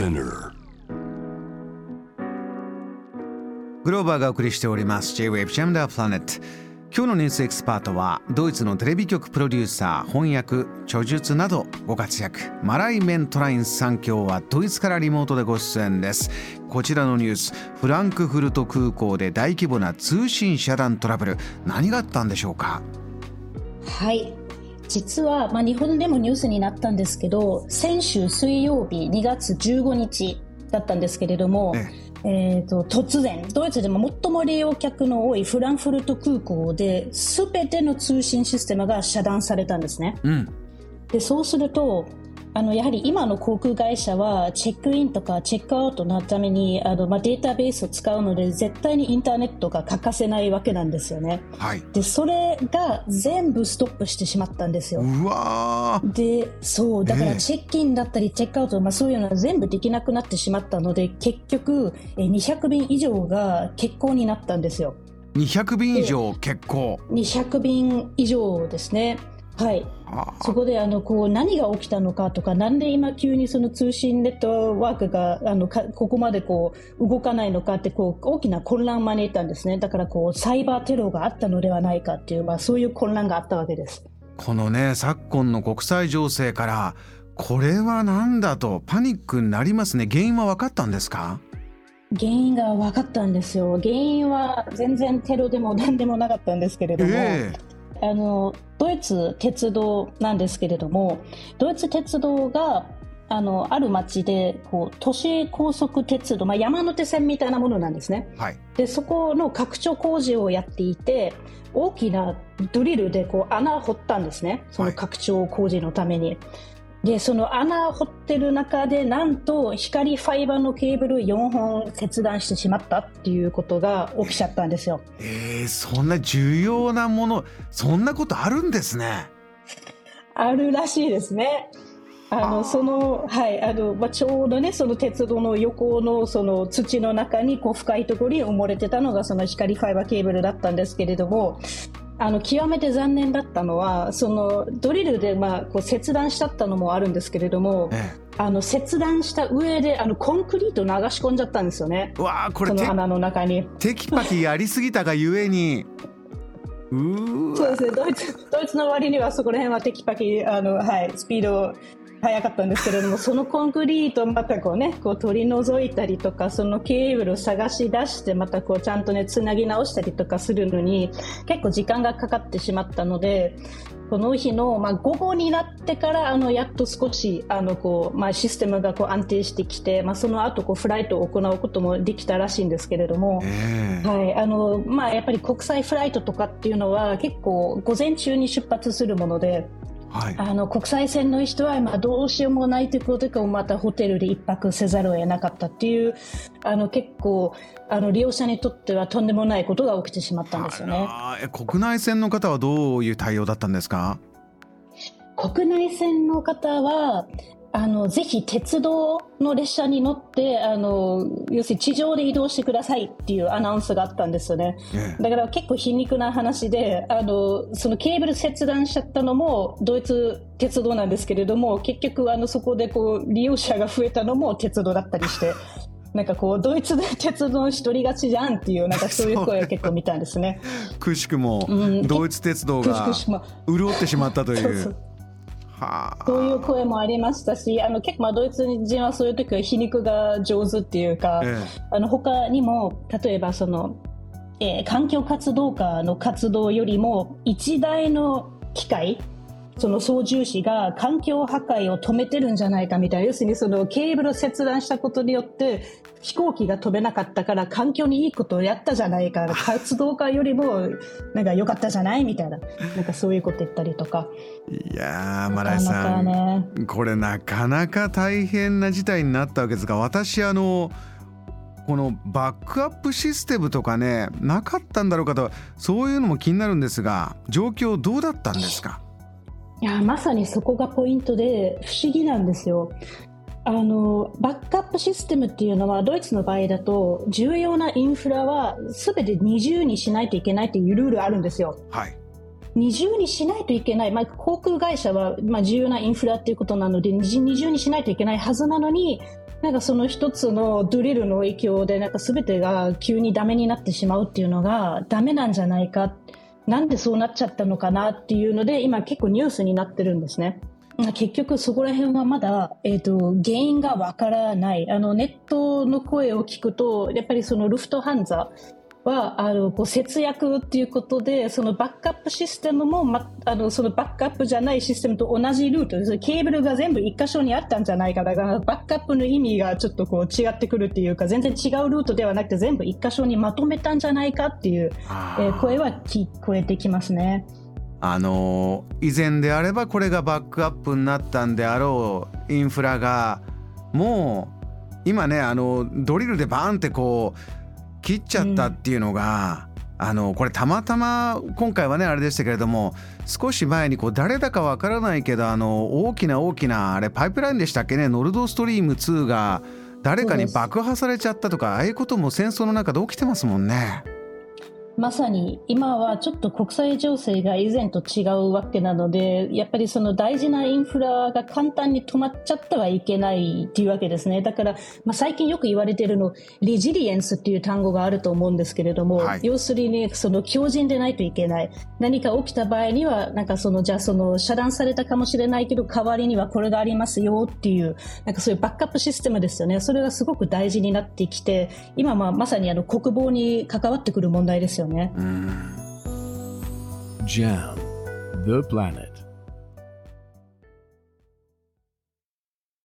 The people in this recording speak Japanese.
Spinner. グローバーがお送りしております。J-Wave Jam the Planet 今日のニュースエキスパートはドイツのテレビ局プロデューサー翻訳著述などご活躍。マライ・メントラインさん今日はドイツからリモートでご出演です。こちらのニュース。フランクフルト空港で大規模な通信遮断トラブル。何があったんでしょうか？はい実は、まあ、日本でもニュースになったんですけど先週水曜日2月15日だったんですけれども、えええーと、突然ドイツでも最も利用客の多いフランクフルト空港で全ての通信システムが遮断されたんですね。うん、でそうするとあのやはり今の航空会社はチェックインとかチェックアウトのためにあの、まあ、データベースを使うので絶対にインターネットが欠かせないわけなんですよね。はい、でそれが全部ストップしてしまったんですよ。うわでそうだからチェックインだったりチェックアウト、まあ、そういうのは全部できなくなってしまったので結局200便以上が欠航になったんですよ。200便以上欠航200便以上ですね。はい、そこであのこう何が起きたのかとか、なんで今急にその通信ネットワークがあのかここまでこう動かないのかってこう大きな混乱を招いたんですね。だからこうサイバーテロがあったのではないかっていう、まあ、そういう混乱があったわけです。このね昨今の国際情勢からこれは何だとパニックになりますね。原因は分かったんですか？原因が分かったんですよ。原因は全然テロでも何でもなかったんですけれども。えーあのドイツ鉄道なんですけれどもドイツ鉄道があのある町でこう都市高速鉄道、まあ、山手線みたいなものなんですね、はい、でそこの拡張工事をやっていて大きなドリルでこう穴を掘ったんですね。その拡張工事のために、はいでその穴を掘ってる中でなんと光ファイバーのケーブル4本切断してしまったっていうことが起きちゃったんですよ。えー、そんな重要なものそんなことあるんですね。あるらしいですね。あのそのはいあのまあ、ちょうどねその鉄道の横のその土の中にこう深いところに埋もれてたのがその光ファイバーケーブルだったんですけれどもあの極めて残念だったのはそのドリルで、まあ、こう切断しちゃったのもあるんですけれども、ええ、あの切断した上であのコンクリート流し込んじゃったんですよね。わこれその穴の中に。テキパキやりすぎたがゆえに。うそうですね。ドイツドイツの割にはそこら辺はテキパキあの、はい、スピード早かったんですけれどもそのコンクリートをまたこうねこう取り除いたりとかそのケーブルを探し出してまたこうちゃんとねつなぎ直したりとかするのに結構時間がかかってしまったのでこの日の、まあ、午後になってからあのやっと少しあのこう、まあ、システムがこう安定してきて、まあ、その後こうフライトを行うこともできたらしいんですけれども、はいあのまあ、やっぱり国際フライトとかっていうのは結構午前中に出発するもので。はい、あの国際線の人は今どうしようもないということでまたホテルで一泊せざるを得なかったっていうあの結構あの利用者にとってはとんでもないことが起きてしまったんですよね。国内線の方はどういう対応だったんですか？国内線の方はあのぜひ鉄道の列車に乗ってあの要するに地上で移動してくださいっていうアナウンスがあったんですよね、だから結構皮肉な話であのそのケーブル切断しちゃったのもドイツ鉄道なんですけれども結局あのそこでこう利用者が増えたのも鉄道だったりして なんかこうドイツで鉄道一人勝ちじゃんっていうなんかそういう声を結構見たんですね。くしくも、ドイツ鉄道が潤ってしまったという。そうそうそういう声もありましたしあの結構まあドイツ人はそういう時は皮肉が上手っていうか、ええ、あの他にも例えばその、えー、環境活動家の活動よりも一台の機械その操縦士が環境破壊を止めてるんじゃないかみたいな。要するにそのケーブルを切断したことによって飛行機が飛べなかったから環境にいいことをやったじゃないか。活動家よりもなんか良かったじゃないみたいな。なんかそういうこと言ったりとか。いやーマライさん、ね、これなかなか大変な事態になったわけですが私あのこのバックアップシステムとかねなかったんだろうかとそういうのも気になるんですが状況どうだったんですか？いやまさにそこがポイントで不思議なんですよ。あのバックアップシステムっていうのはドイツの場合だと重要なインフラは全て二重にしないといけないっていうルールあるんですよ。はい二重にしないといけない、まあ、航空会社は、まあ、重要なインフラっていうことなので二重にしないといけないはずなのになんかその一つのドリルの影響でなんか全てが急にダメになってしまうっていうのがダメなんじゃないかなんでそうなっちゃったのかなっていうので今結構ニュースになってるんですね。結局そこら辺はまだ、えーと、原因がわからないあのネットの声を聞くとやっぱりそのルフトハンザはあのこう節約っていうことでそのバックアップシステムも、ま、あのそのバックアップじゃないシステムと同じルートですケーブルが全部一箇所にあったんじゃないかだからバックアップの意味がちょっとこう違ってくるっていうか全然違うルートではなくて全部一箇所にまとめたんじゃないかっていう、えー、声は聞こえてきますね。あの以前であればこれがバックアップになったんであろうインフラがもう今ねあのドリルでバーンってこう切っちゃったっていうのが、うん、あのこれたまたま今回はねあれでしたけれども少し前にこう誰だかわからないけどあの大きな大きなあれパイプラインでしたっけねノルドストリーム2が誰かに爆破されちゃったとかああいうことも戦争の中で起きてますもんね。まさに今はちょっと国際情勢が以前と違うわけなのでやっぱりその大事なインフラが簡単に止まっちゃってはいけないっていうわけですね。だから、まあ、最近よく言われているのレジリエンスっていう単語があると思うんですけれども、はい、要するにその強靭でないといけない。何か起きた場合にはなんかそのじゃあその遮断されたかもしれないけど代わりにはこれがありますよっていうなんかそういうバックアップシステムですよね。それがすごく大事になってきて今まあまさにあの国防に関わってくる問題ですよね。ね。JAM The Planet